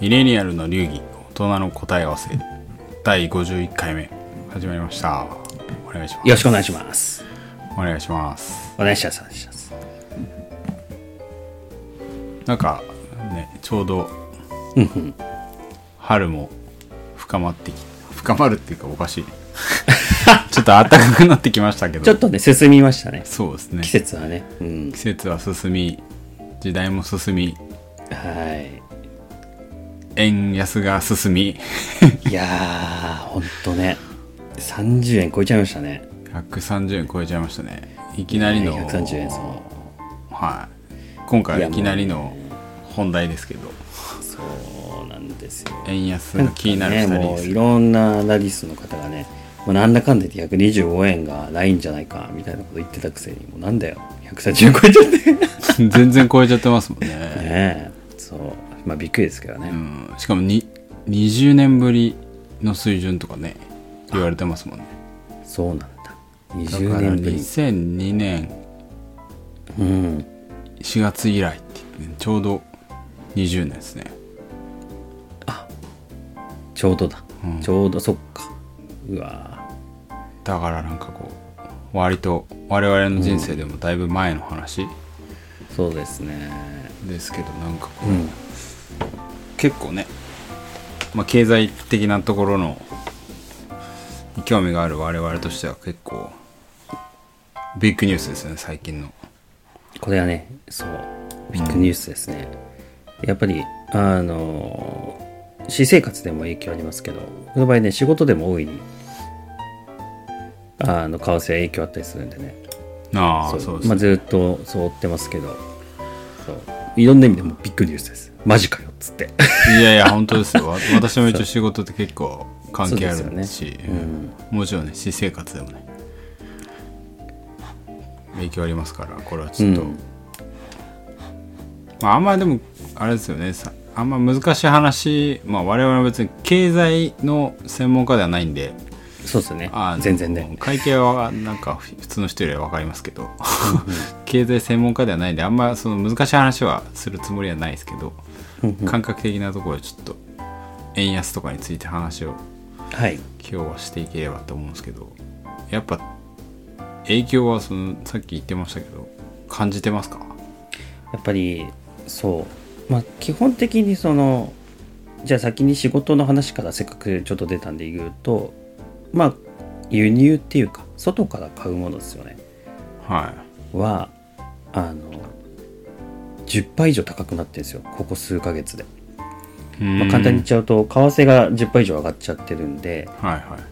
ミレニアルの流儀大人の答え合わせ第51回目始まりましたお願いしますよろしくお願いします。お願いしますお願いします。お願いします。なんかねちょうど。春も深まってき深まるっていうかおかしい ちょっと暖かくなってきましたけどちょっとね、進みましたね。そうですね季節はね。うん季。節は進み時代も進みはい。円安が進みいやー、ほんとね。30円超えちゃいましたね。130円超えちゃいましたねいきなりの、ね130円、そう。はい今回はいきなりの本題ですけどそうなんですよ。円安が気になる2ね、人ですもういろんなアナリストの方がね、もうなんだかんだ言って125円がないんじゃないかみたいなこと言ってたくせに、もうなんだよ、130円超えちゃって。ね 全然超えちゃってますもんね、え、そう。まあびっくりですけどね。うん、しかもに20年ぶりの水準とかね言われてますもんね。そうなんだ。だ20から年ぶり。2002年。うん。4月以来って言って、ちょうど20年ですね。ちょうどだ、うん。ちょうどそっか。うわだからなんかこう割と我々の人生でもだいぶ前の話そうですね。ですけどなんかこう、うん結構ね、まあ、経済的なところのに興味がある我々としては結構ビッグニュースですよね最近の。これはねそうビッグニュースですね、やっぱりあの私生活でも影響ありますけどこの場合ね仕事でも大いにあの為替は影響あったりするんでね。ああそうですね、まあ、ずっとそう追ってますけど。そういろんな意味でもビッグニュースです。マジかよっつって。いやいや本当ですよ。わ 私も一応仕事って結構関係あるし、ね。うん。もちろんね私生活でもね影響ありますからこれはちょっと、うん。まああんまでもあれですよね。さあんま難しい話まあ我々は別に経済の専門家ではないんでそうですね。全然ね。会計はなんか普通の人よりは分かりますけど。経済専門家ではないんであんまその難しい話はするつもりはないですけど感覚的なところでちょっと円安とかについて話をはい。今日はしていければと思うんですけどやっぱ影響はそのさっき言ってましたけど感じてますか？やっぱりそう。まあ基本的にそのじゃあ先に仕事の話からせっかくちょっと出たんで言うとまあ輸入っていうか外から買うものですよね。ははあの10倍以上高くなってるんですよ。ここ数ヶ月で、い、まあ、簡単に言っちゃうと為替が10倍以上上がっちゃってるんではいはい。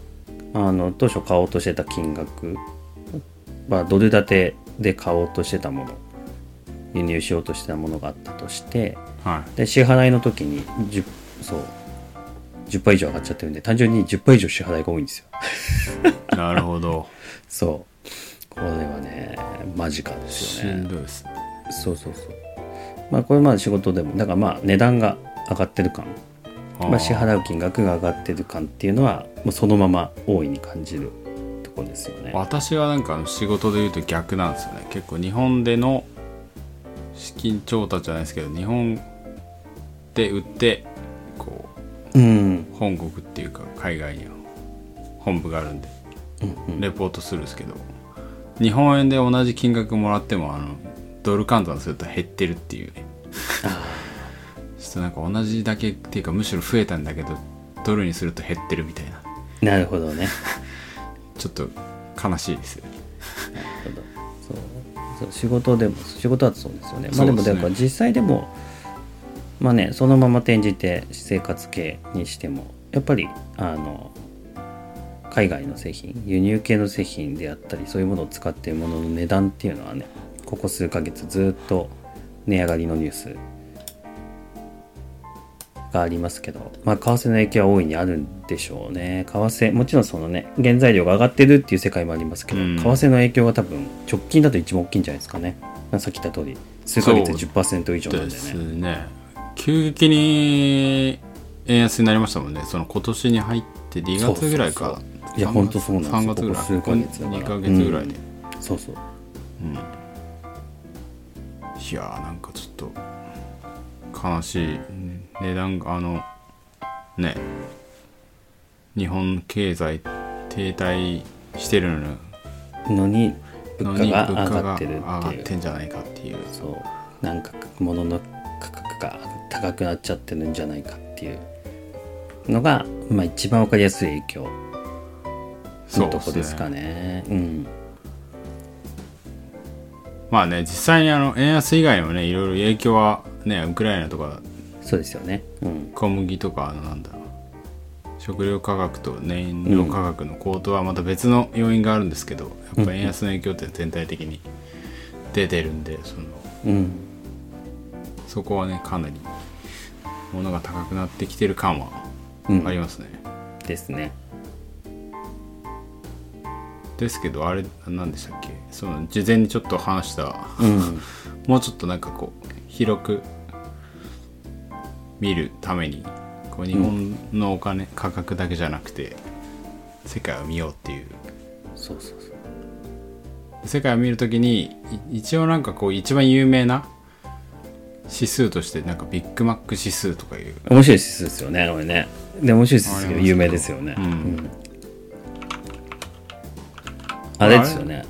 あの当初買おうとしてた金額まあドル建てで買おうとしてたもの輸入しようとしてたものがあったとしてはで支払いの時に10そう10倍以上上がっちゃってるんで単純に10倍以上支払いが多いんですよ。い なるほど。そう。これはねマジかですしよね。んどいですね。そうそうそう。まあこれまあ仕事でもだからまあ値段が上がってる感。まあ、支払う金額が上がってる感っていうのはもうそのまま大いに感じるところですよね。私はなんか仕事で言うと逆なんですよね。結構日本での資金調達じゃないですけど日本で売って本国っていうか海外には本部があるんでレポートするんですけど日本円で同じ金額もらってもあのドル換算すると減ってるっていうね。ちょっとなんか同じだけっていうかむしろ増えたんだけどドルにすると減ってるみたいな。なるほどね。ちょっと悲しいです。よねなるほど。そう。そう。仕事でも仕事だとそうですよね。まあでもですね。だから実際でもまあねそのまま転じて私生活系にしてもやっぱりあの海外の製品輸入系の製品であったりそういうものを使っているものの値段っていうのはねここ数ヶ月ずっと値上がりのニュースがありますけど、まあ、為替の影響は大いにあるんでしょうね。為替、もちろんそのね、原材料が上がってるっていう世界もありますけど、うん為替の影響が多分、直近だと一番大きいんじゃないですかね。まあさっき言った通り、数ヶ月でそう10%以上なんでですね。ね急激に円安になりましたもんね。その今年に入って2月ぐらいか。いやほんとそうなんですよ。3月ぐらい。から。2ヶ月ぐらいで、そうそう。いやーなんかちょっと悲しい。うん値段があのね。日本経済停滞してるのに。の物価にが上がってるってんじゃないかっていう。そう。なんか物の価格が高くなっちゃってるんじゃないかっていうのが、まあ、一番わかりやすい影響のとこですかね。うん。まあね実際にあの円安以外にもねいろいろ影響はねウクライナとかそうですよね。うん。小麦とかあのなんだろう。食料価格と燃料価格の高騰はまた別の要因があるんですけど、やっぱ円安の影響って全体的に出てるんでそのうん。そこはねかなり物が高くなってきてる感はうん。ありますね、ですね。ですけどあれ何でしたっけ？その事前にちょっと話したうん。もうちょっとなんかこう広く見るためにこう日本のお金、価格だけじゃなくて世界を見ようっていう。そうそうそう。世界を見るときにい一応なんかこう一番有名な指数としてなんかビッグマック指数とかいう。面白い指数ですよねこれね。で面白い指数ですけど有名ですよね。うん。あれですよね。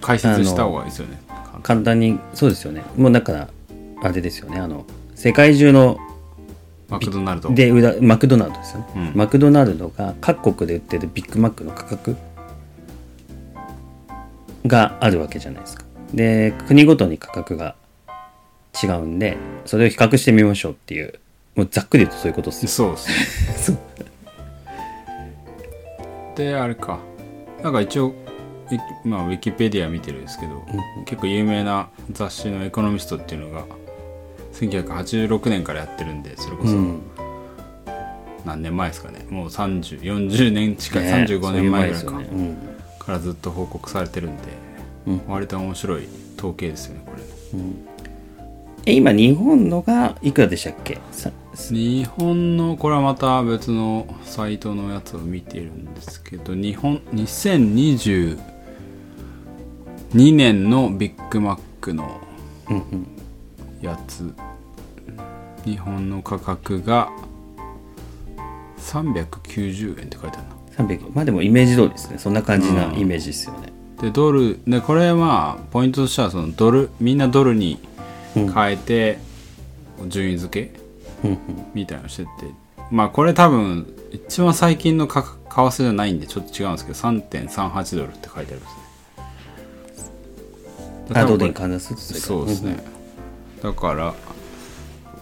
解説した方がいいですよね。簡単にそうですよね。もうだからあれですよね。あの世界中のマクドナルド。で裏マクドナルドですよね、うん。マクドナルドが各国で売ってるビッグマックの価格があるわけじゃないですか。で国ごとに価格が違うんでそれを比較してみましょうっていうもうざっくり言うとそういうことですよ。そうです。ねであれか。なんか一応まあ、ウィキペディア見てるんですけど、結構有名な雑誌の「エコノミスト」っていうのが1986年からやってるんでそれこそうん。何年前ですかね。もう3040年近い、ね35年前ぐらいか、そういう前ですよね。からずっと報告されてるんで、うん。割と面白い統計ですよねこれえ今日本のがいくらでしたっけ？さ日本のこれはまた別のサイトのやつを見てるんですけど日本2022年のビッグマックのうんうんやつ。日本の価格が390円って書いてあるな300まあでもイメージ通りですね。そんな感じなイメージですよね、でドルでこれはポイントとしてはそのドルみんなドルにうん変えて順位付け？みたいなのしてて。まあこれ多分一番最近の為替じゃないんでちょっと違うんですけど3.38ドルって書いてあるんですね。あドルに多分こ換算するそうですね、だから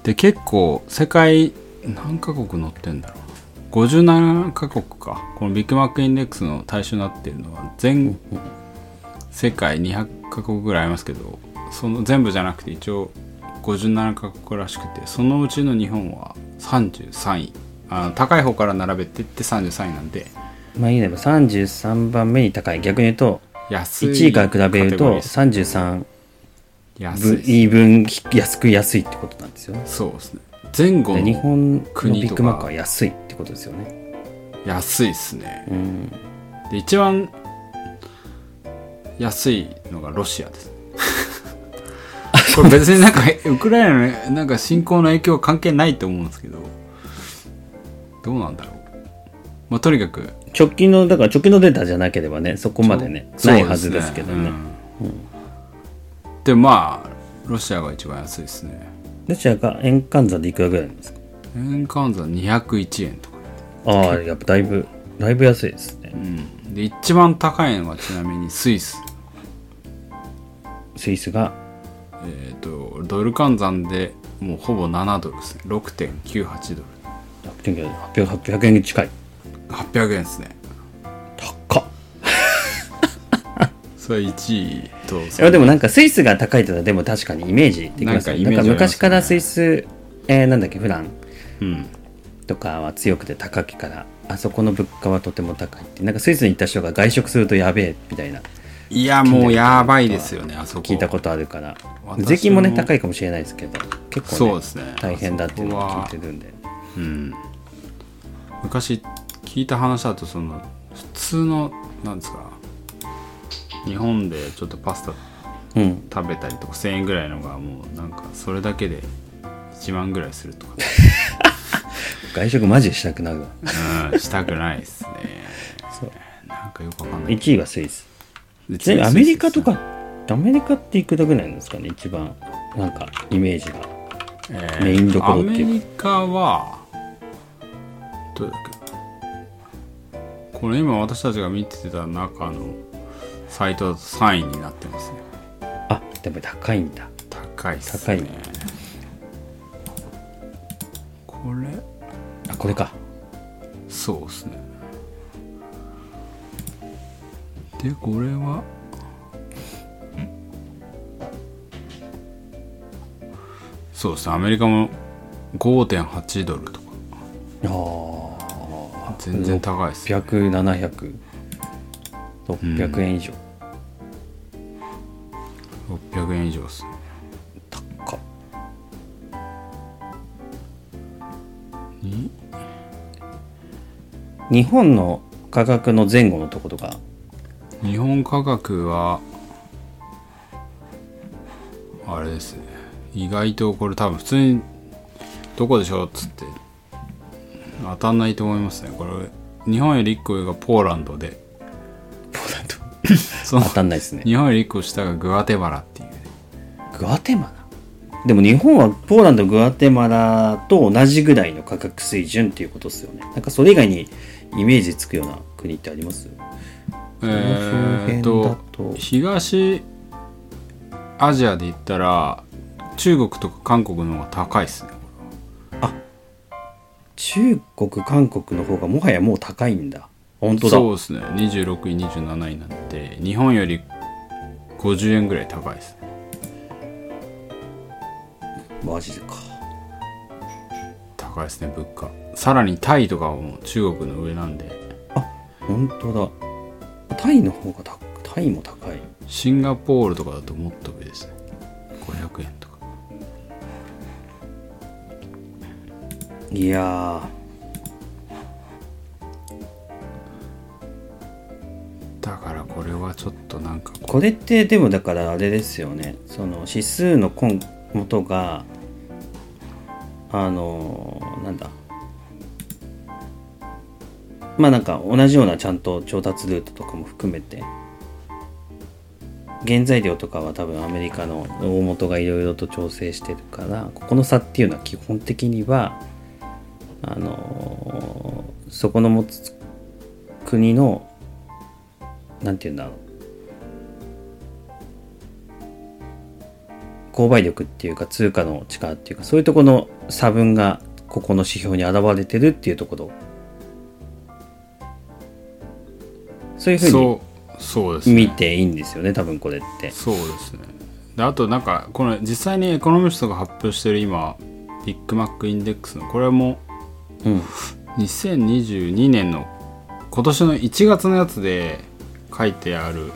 で結構世界何カ国載ってんだろう57カ国か。このビッグマックインデックスの対象になってるのは全世界200カ国ぐらいありますけどその全部じゃなくて一応57カ国らしくてそのうちの日本は33位。あの高い方から並べてって33位なんで。まあいいね。33番目に高い。逆に言うと安い1位から比べるとカテゴリーです。33分安い分安く安いってことなんですよね。そうですね。前後で日の本のビッグマックは安いってことですよね。安いですね。うん。で一番安いのがロシアですこれ別になんかウクライナのねなんか侵攻の影響は関係ないと思うんですけど。どうなんだろう。まあとにかく。直近のだから直近のデータじゃなければねそこまでねないはずですけどね。うん。でまあロシアが一番安いですね。ロシアが円換算でいくらぐらいなんですか？円換算201円とか、ああやっぱだいぶだいぶ安いですね。うん、で一番高いのがちなみにスイス。スイスがえっ、とドル換算でもうほぼ7ドルですね。6.98ドル。800 800円に近い。800円ですね。高っ。それ1位といやでもなんかスイスが高いってのはでも確かにイメージできますよなんか昔からスイス、えーなんだっけフラン。うん。とかは強くて高いからあそこの物価はとても高いって。なんかスイスに行った人が外食するとやべえみたいないやもうやばいですよねあそこ。聞いたことあるから。私税金もねも高いかもしれないですけど結構ねそうですね大変だっていうのを聞いてるるんで。うん。昔聞いた話だとその普通のなんですか日本でちょっとパスタうん食べたりとか1000円ぐらいのがもうなんかそれだけで1万ぐらいするとか。外食マジでしたくなるわ。うんしたくないですね。そう。なんかよくわかんない。1位がスイスちなみにアメリカとかアメリカっていくらぐらいなんですかね一番なんかイメージが。えーメインどころっていうか。アメリカはどうだっけ？これ今私たちが見てた中のサイトだと3位になってますね。あでも高いんだ。高いっすね。高いね。これ？あこれか。そうですねでこれは。そうですね。アメリカも5.8ドルとか。ああ全然高いですね。600700円以上、600円以上ですね。高っ。に？日本の価格の前後のとことか日本価格はあれですね。意外とこれ多分普通にどこでしょうっつって。当たんないと思いますね。これ日本より1個上がポーランドで。ポーランド。その当たんないですね。日本より1個下がグアテマラっていうね。グアテマラでも日本はポーランドグアテマラと同じぐらいの価格水準っていうことですよね。なんかそれ以外にイメージつくような国ってあります？えのー、と東アジアで言ったら中国とか韓国の方が高いですね。中国韓国の方がもはやもう高いんだ。本当だ。そうですね。26位27位なんて日本より50円ぐらい高いですね。マジでか。高いですね物価。さらにタイとかはもう中国の上なんで。本当だタイの方がたタイも高い。シンガポールとかだともっと上ですね。500円とか。いやだからこれはちょっとなんかーこれってでもだからあれですよね。その指数の根元があのーなんだまあなんか同じようなちゃんと調達ルートとかも含めて原材料とかは多分アメリカの大元がいろいろと調整してるからここの差っていうのは基本的にはあのそこの持つ国のなんて言うんだろう。購買力っていうか通貨の力っていうかそういうとこの差分がここの指標に現れてるっていうところ。そういうふうにそうですね。見ていいんですよね多分これって。そうですね。であとなんかこれ実際にエコノミストが発表してる今ビッグマックインデックスのこれもうん。2022年の今年の1月のやつで書いてある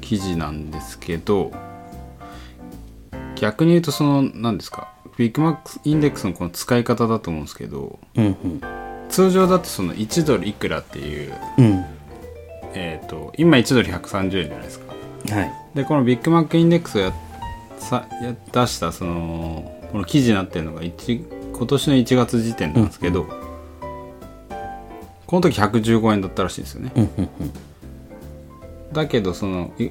記事なんですけど逆に言うとその何ですかビッグマックインデックスのこの使い方だと思うんですけどうんうん。通常だとその1ドルいくらっていう、うんえー、と今1ドル130円じゃないですか。はい。でこのビッグマックインデックスがやさや出したそのこの記事になってるのが1今年の1月時点なんですけど、この時115円だったらしいんですよね。うんうんうん。だけどそのい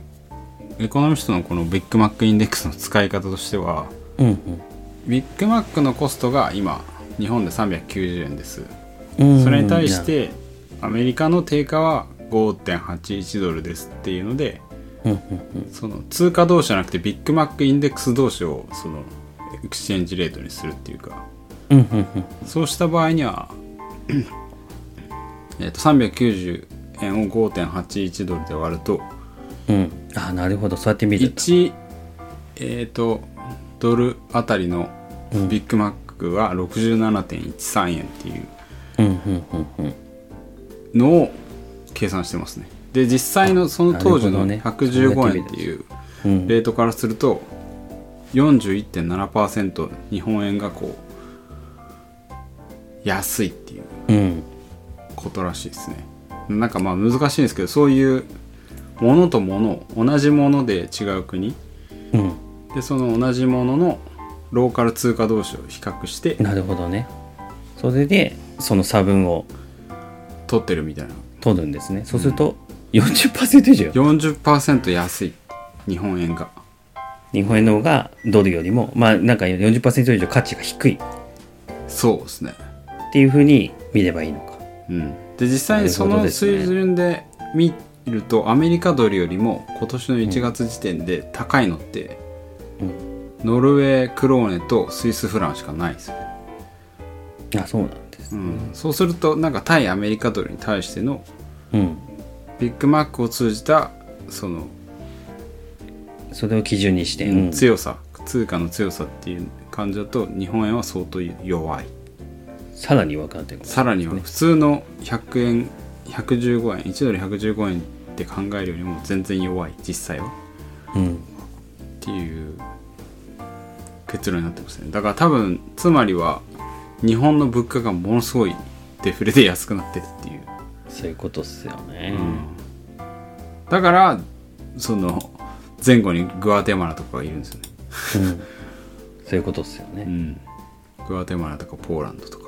エコノミストのこのビッグマックインデックスの使い方としてはうんビッグマックのコストが今日本で390円です。うんそれに対してアメリカの定価は5.81ドルですっていうのでその通貨同士じゃなくてビッグマックインデックス同士をそのエクスチェンジレートにするっていうか。そうした場合には えーと390円を5.81ドルで割るとうん。あなるほど。そうやって見るんだ。1えっ、とドルあたりのビッグマックは67.13円っていうのを計算してますね。で実際のその当時のなるほどね。115円っていううん。レートからすると41.7%日本円がこう安いっていううん。ことらしいですね。なんかまあ難しいんですけどそういうものともの同じもので違う国うん。でその同じもののローカル通貨同士を比較してなるほどね。それでその差分を取ってるみたいな取るんですね。そうすると40%以上。よ40%安い。日本円が。日本円の方がドルよりもまあなんか40%以上価値が低い。そうですね。っていうふうに見ればいいのか。うん。で実際にそのなるほどですね。水準で見るとアメリカドルよりも今年の1月時点で高いのって、ノルウェークローネとスイスフランしかないですよ、あそうなんですうん、そうするとなんか対アメリカドルに対してのうん。ビッグマックを通じたその、それを基準にして、うん。強さ通貨の強さっていう感じだと日本円は相当弱い。さらに分かってるさらには普通の100円115円1ドル115円って考えるよりも全然弱い実際は。うん。っていう結論になってますね。だから多分つまりは日本の物価がものすごいデフレで安くなってるっていう、そういうことっすよね、だからその前後にグアテマラとかがいるんですよね、うん。そういうことっすよね、うん、グアテマラとかポーランドとか。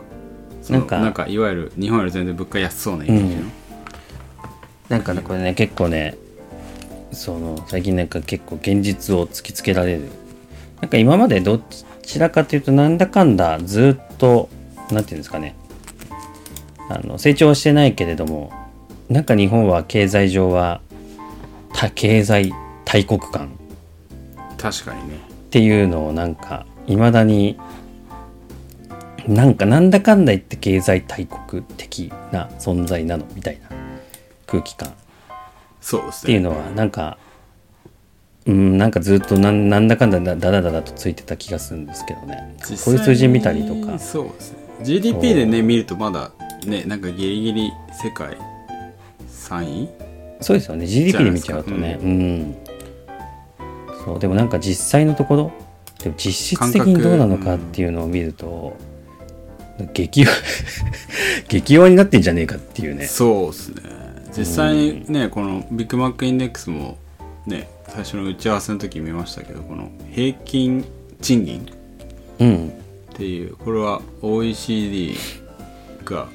なんかなんかいわゆる日本より全然物価安そうなイメージの、なんかねこれね結構ねその最近なんか結構現実を突きつけられる。なんか今までどちらかというとなんだかんだずっとなんていうんですかね。あの成長はしてないけれどもなんか日本は経済上はた経済大国感。確かにね。っていうのをなんかいまだになんかなんだかんだ言って経済大国的な存在なのみたいな空気感。そうですね。っていうのはなんかうんなんかずっとなんなんだかんだだだらだらとついてた気がするんですけどね。こういう数字見たりとか。そうですね。GDP でね見るとまだねなんかギリギリ世界3位？そうですよね。GDP で見ちゃうとね。うん。そう。でもなんか実際のところでも実質的にどうなのかっていうのを見ると、激弱 激弱になってんじゃねえかっていうね。そうですね。実際にねこのビッグマックインデックスもね最初の打ち合わせの時見ましたけどこの平均賃金うんっていうこれは OECD が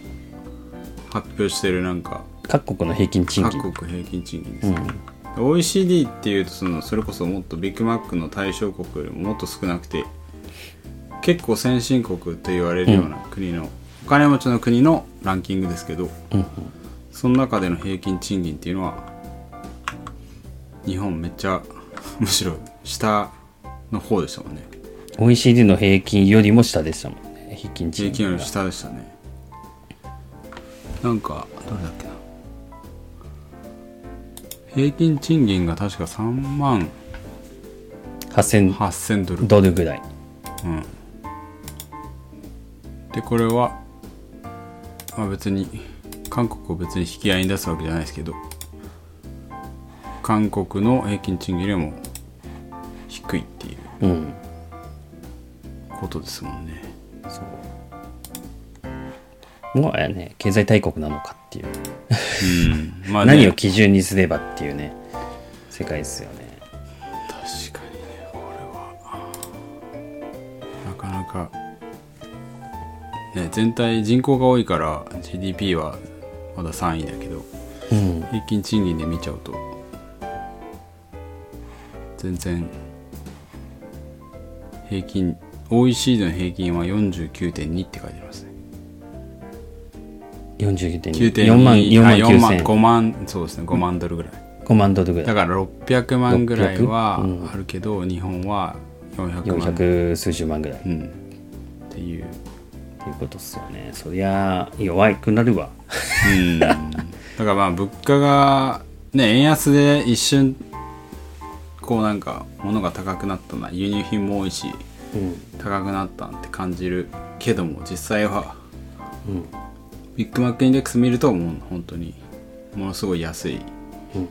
発表してるなんか各国の平均賃金。各国平均賃金ですね、OECD っていうとそのそれこそもっとビッグマックの対象国よりももっと少なくて結構先進国と言われるような国の、お金持ちの国のランキングですけど、うん。その中での平均賃金っていうのは日本めっちゃむしろ下の方でしたもんね。OECD の平均よりも下でしたもんね。平均賃平均より下でしたね。なんかどれだっけな。平均賃金が確か3万8000 8000ドル。ドルぐらい。うん。でこれはまあ別に韓国を別に引き合いに出すわけじゃないですけど韓国の平均賃金よりも低いっていううんことですもんね。そう。もうね経済大国なのかっていう。うん。まあね。何を基準にすればっていうね世界ですよね。確かにねこれは。なかなか。ね全体人口が多いから GDP はまだ3位だけどうん。平均賃金で見ちゃうと全然平均 OECD の平均は49.2って書いてありますね。49.2 9.2 4万4万あ4万9000 5万そうですね。5万ドルぐらい。5万ドルぐらい。だから600万ぐらいは600うん。あるけど、日本は400万。400数十万ぐらい。っうん。っていう。ていうことっすよね。そりゃ弱くなるわ。うん。だからまあ物価がね円安で一瞬こうなんか物が高くなったな輸入品も多いしうん高くなったって感じるけども実際はうんビッグマックインデックス見るともう本当にものすごい安いうん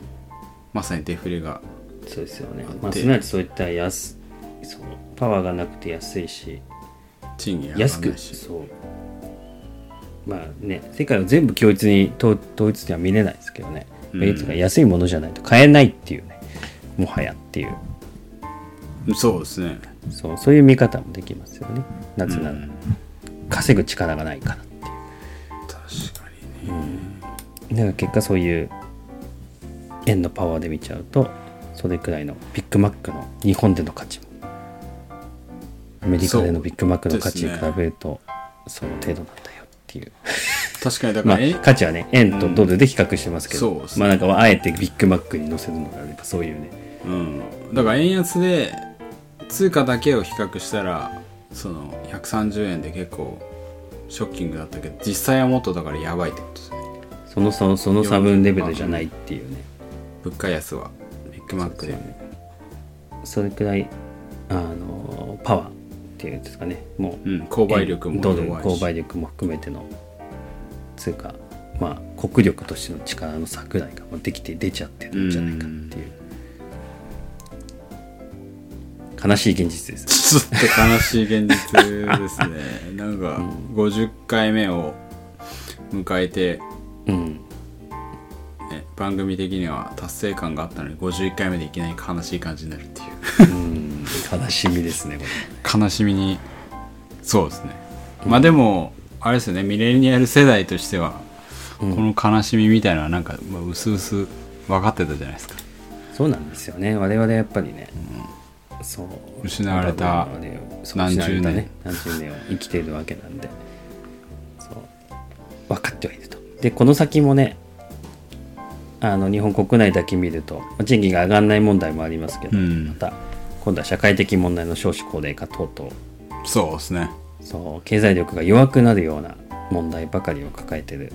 まさにデフレがそうですよね。まあすなわちそういった安そのパワーがなくて安いし賃金安くそう。まあね世界を全部共一に統統一では見れないですけどね、うん。安いものじゃないと買えないっていうねもはやっていう。そうですね。そうそういう見方もできますよね。なぜなら、うん。稼ぐ力がないからっていう。確かにね、だから結果そういう円のパワーで見ちゃうとそれくらいのビッグマックの日本での価値も。アメリカでのビッグマックの価値に比べるとその程度なんだよっていう。確かにだか まあ価値はね円とドルで比較してますけど、うん。ね。まあなんかあえてビッグマックに載せるのがやっぱそういうねうん、だから円安で通貨だけを比較したらその130円で結構ショッキングだったけど実際はもっとだからやばいってことですね。そのそのその差分レベルじゃないっていうね。物価安は。ビッグマックでそれくらいあのパワーっていうんですかね。もううん、購買力も購買力も含めての通貨。まあ国力としての力の差くらいができて出ちゃってるんじゃないかっていう悲しい現実です。ちょっと悲しい現実ですね。なんか50回目を迎えて、うん。ね、番組的には達成感があったのに51回目でいきなり悲しい感じになるっていう。うん。悲しみですねこ悲しみにそうですね、まあでもあれですよねミレニアル世代としては、うん。この悲しみみたいなのはなんか、まあ、うすうす分かってたじゃないですか。れそうなんですよね。我々やっぱりね、そう。失われた何十年。ね。何十年を生きているわけなんで。分かってはいると。でこの先もねあの日本国内だけ見るとまあ賃金が上がらない問題もありますけど、うん。また今度は社会的問題の少子高齢化等々。そうですね。そう。経済力が弱くなるような問題ばかりを抱えてる。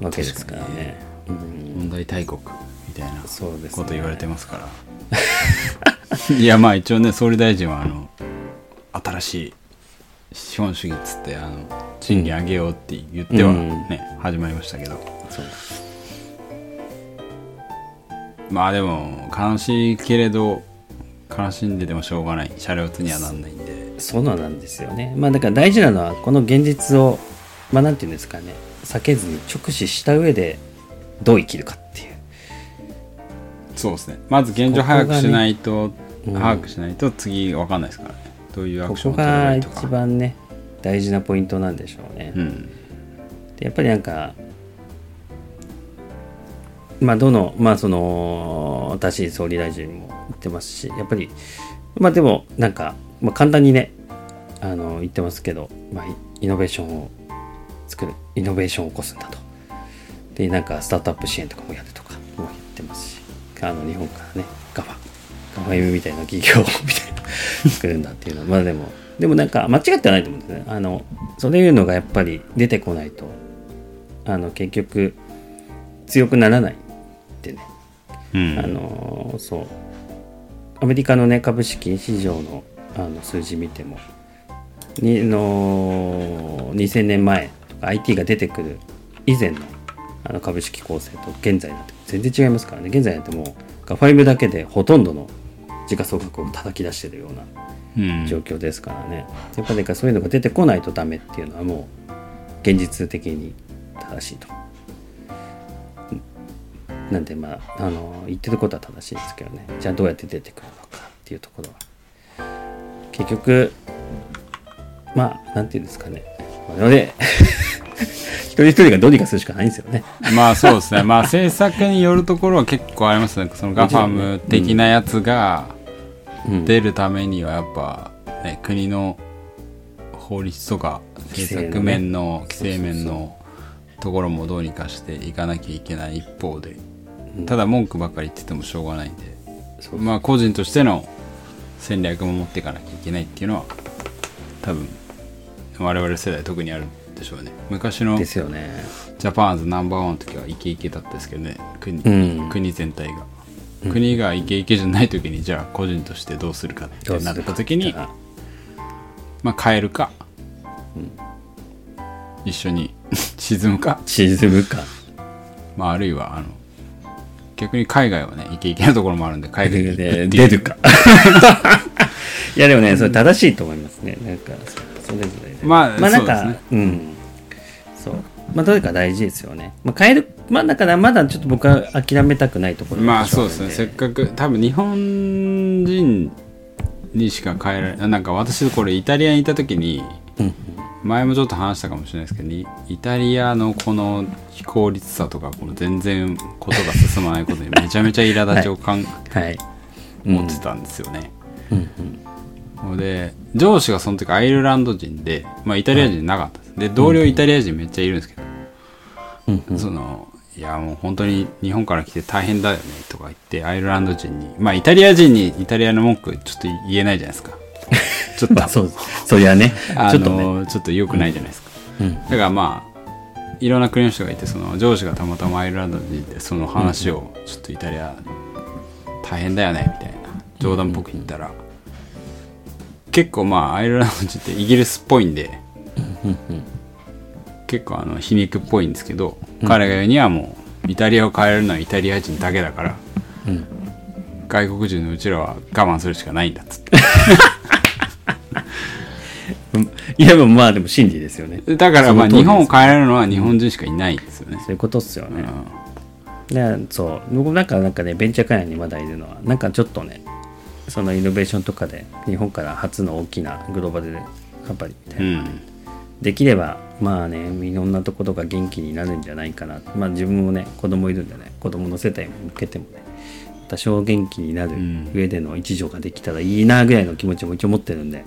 わけですからね。うん。問題大国みたいなこと言われてますから いやまあ一応ね総理大臣はあの新しい資本主義っつってあの賃金上げようって言ってはうん。ね、始まりましたけど。まあでも悲しいけれど悲しんでてもしょうがない。車両にはなんないんで。そうなんですよね。まあだから大事なのはこの現実をまあなんていうんですかね避けずに直視した上でどう生きるか。そうですね。まず現状早くしないと、うん把握しないと次わかんないですからね。どういうアこクションを取れこが一ばいいとか。番ね大事なポイントなんでしょうね。うん。でやっぱりなんかまあどのまあその私総理大臣も言ってますしやっぱりまあでもなんか、まあ、簡単にねあの言ってますけど、まあ、イイノベーションを作るイノベーションを起こすんだと。でなんかスタートアップ支援とかもやるとかあの日本からねガファガファ M みたいな企業みたいな作るんだっていうの。はまあでもでもなんか間違ってはないと思うんですね。あのそういうのがやっぱり出てこないとあの結局強くならないってね、うん。あのそう。アメリカのね株式市場のあの数字見てもにの2000年前とか IT が出てくる以前のあの株式構成と現在なんて全然違いますからね。現在なんてもうガファイムだけでほとんどの時価総額を叩き出してるようなうん。状況ですからね、やっぱりだからそういうのが出てこないとダメっていうのはもう現実的に正しいと。なんでまああの言ってることは正しいですけどね。じゃあどうやって出てくるのかっていうところは。結局まあなんていうんですかね。我々一人一人がどうにかするしかないんですよね。まあそうですね。まあ政策によるところは結構ありますね。そのガファム的なやつがうん。出るためにはやっぱ、ね、国の法律とか政策面の規制面のところもどうにかしていかなきゃいけない一方で。うん。ただ文句ばっかり言っててもしょうがないんで。まあ個人としての戦略も持っていかなきゃいけないっていうのは多分我々世代特にあるんでしょうね。昔のですよね。ジャパンズナンバーワンの時はイケイケだったですけどね。国,、うん。国全体が、国がイケイケじゃない時にじゃあ個人としてどうするかってなった時にあまあ変えるか、一緒に。沈むか、沈むか。まあ、あるいはあの逆に海外はねイケイケなところもあるんで海外に行くっていう。出るか。いやでもね、それ正しいと思いますね。なんか、それぞれで。まあまあなんか、そうん。そう。まあどれか大事ですよね。まあ変える、まあだからまだちょっと僕は諦めたくないところがまあそうですね。せっかく多分日本人にしか変えられない。なんか私これイタリアにいた時にうん。前もちょっと話したかもしれないですけどにイタリアのこの非効率さとかこの全然ことが進まないことにめちゃめちゃ苛立ちをかん、はい。持ってたんですよね、うんうんで上司がその時アイルランド人で、まあ、イタリア人なかったです、で同僚イタリア人めっちゃいるんですけど、うんうん。そのいやもう本当に日本から来て大変だよねとか言ってアイルランド人にまあイタリア人にイタリアの文句ちょっと言えないじゃないですか。ちょっと。まあそうそりゃね。あちょっとね。のちょっと良くないじゃないですか、うん。だからまあいろんな国の人がいてその上司がたまたまアイルランドにいてその話をちょっとイタリア大変だよねみたいな冗談っぽく言ったら結構まあアイルランド人ってイギリスっぽいんで。結構あの皮肉っぽいんですけど彼が言うにはもうイタリアを変えるのはイタリア人だけだからうん外国人のうちらは我慢するしかないんだっつって。いやまあでも真理ですよね。だからまあ日本を変えるのは日本人しかいないんですよね、そういうことっすよね、うん。でそう僕なんかなんかねベンチャー開発にまだいるのはなんかちょっとねそのイノベーションとかで日本から初の大きなグローバルカンパニーみたいな、うんできればまあねいろんなところが元気になるんじゃないかな。まあ自分もね子供いるんでね。子供の世帯に向けてもね多少元気になる上での一助ができたらいいなぐらいの気持ちも一応持ってるんで。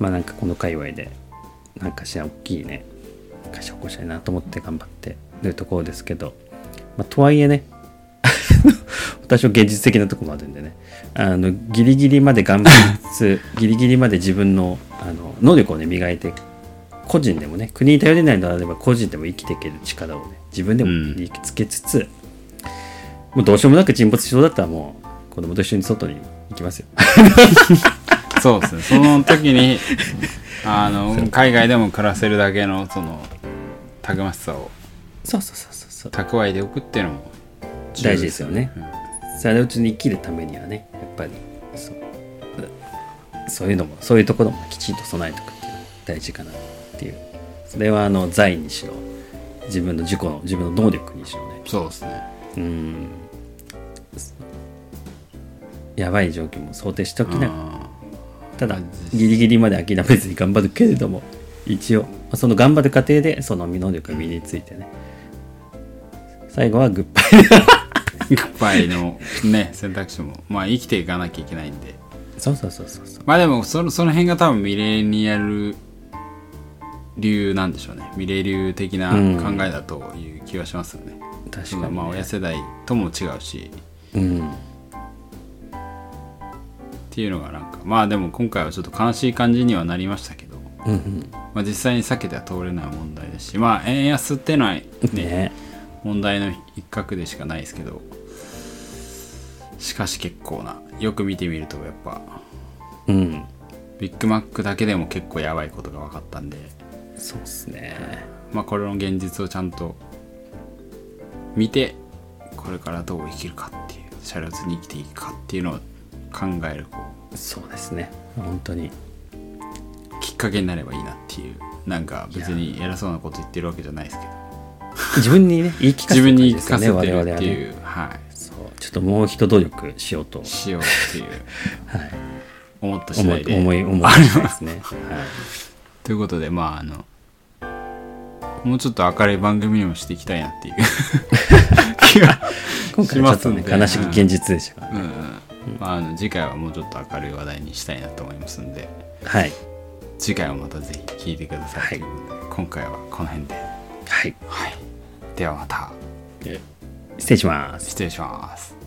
まあなんかこの界隈でなんかしら大きいね会社起こしたいなと思って頑張ってるところですけど、まあ、とはいえね多少現実的なところもあるんでね。あのギリギリまで頑張りつつ ギリギリまで自分のあの能力をね磨いて個人でもね国に頼れないのであれば個人でも生きていける力をね自分でもうん。身につけつつ、もうどうしようもなく沈没しそうだったらもう子供と一緒に外に行きますよ。そうですね。その時に あの海外でも暮らせるだけのそのたくましさをそうそうそうそうそう。蓄えておくっていうのも大事ですよね。うんそれをうちに生きるためにはねやっぱりそうそういうのもそういうところもきちんと備えておくっていうのも大事かなっていうそれはあの財にしろ自分の自己の自分の能力にしろねそうですねうんやばい状況も想定しておきながらただギリギリまで諦めずに頑張るけれども一応その頑張る過程でその能力が身についてね最後はグッバイいっぱいのね選択肢もまあ生きていかなきゃいけないんで。そうそうそうそうそう。まあでもそのその辺が多分ミレニアル流なんでしょうね。ミレ流的なうん。考えだという気はしますよね、確かに、ね、まあ親世代とも違うし。うん。っていうのがなんかまあでも今回はちょっと悲しい感じにはなりましたけど、うんうん。まあ、実際に避けては通れない問題ですし。まあ円安ってのはねね。問題の一角でしかないですけどしかし結構な。よく見てみるとやっぱ。うん。ビッグマックだけでも結構やばいことが分かったんで。そうっすね。まあこれの現実をちゃんと見てこれからどう生きるかっていう車両に生きていくかっていうのを考えるこそうですね。本当に。うきっかけになればいいなっていう。なんか別に偉そうなこと言ってるわけじゃないですけど。自分にね言い聞かせて 自分に言い聞かせてるっていう、ね。はいちょっともう一努力しようと、しようっていう。はい、思った次第で。思い思いですね、はい。ということでまああのもうちょっと明るい番組にもしていきたいなっていう。気がしますんで。悲しい現実でしたから、うん。うん。まあ、あの次回はもうちょっと明るい話題にしたいなと思いますんで。はい。次回もまたぜひ聞いてください、はい。今回はこの辺で、はい。はい、ではまた。失礼します。失礼します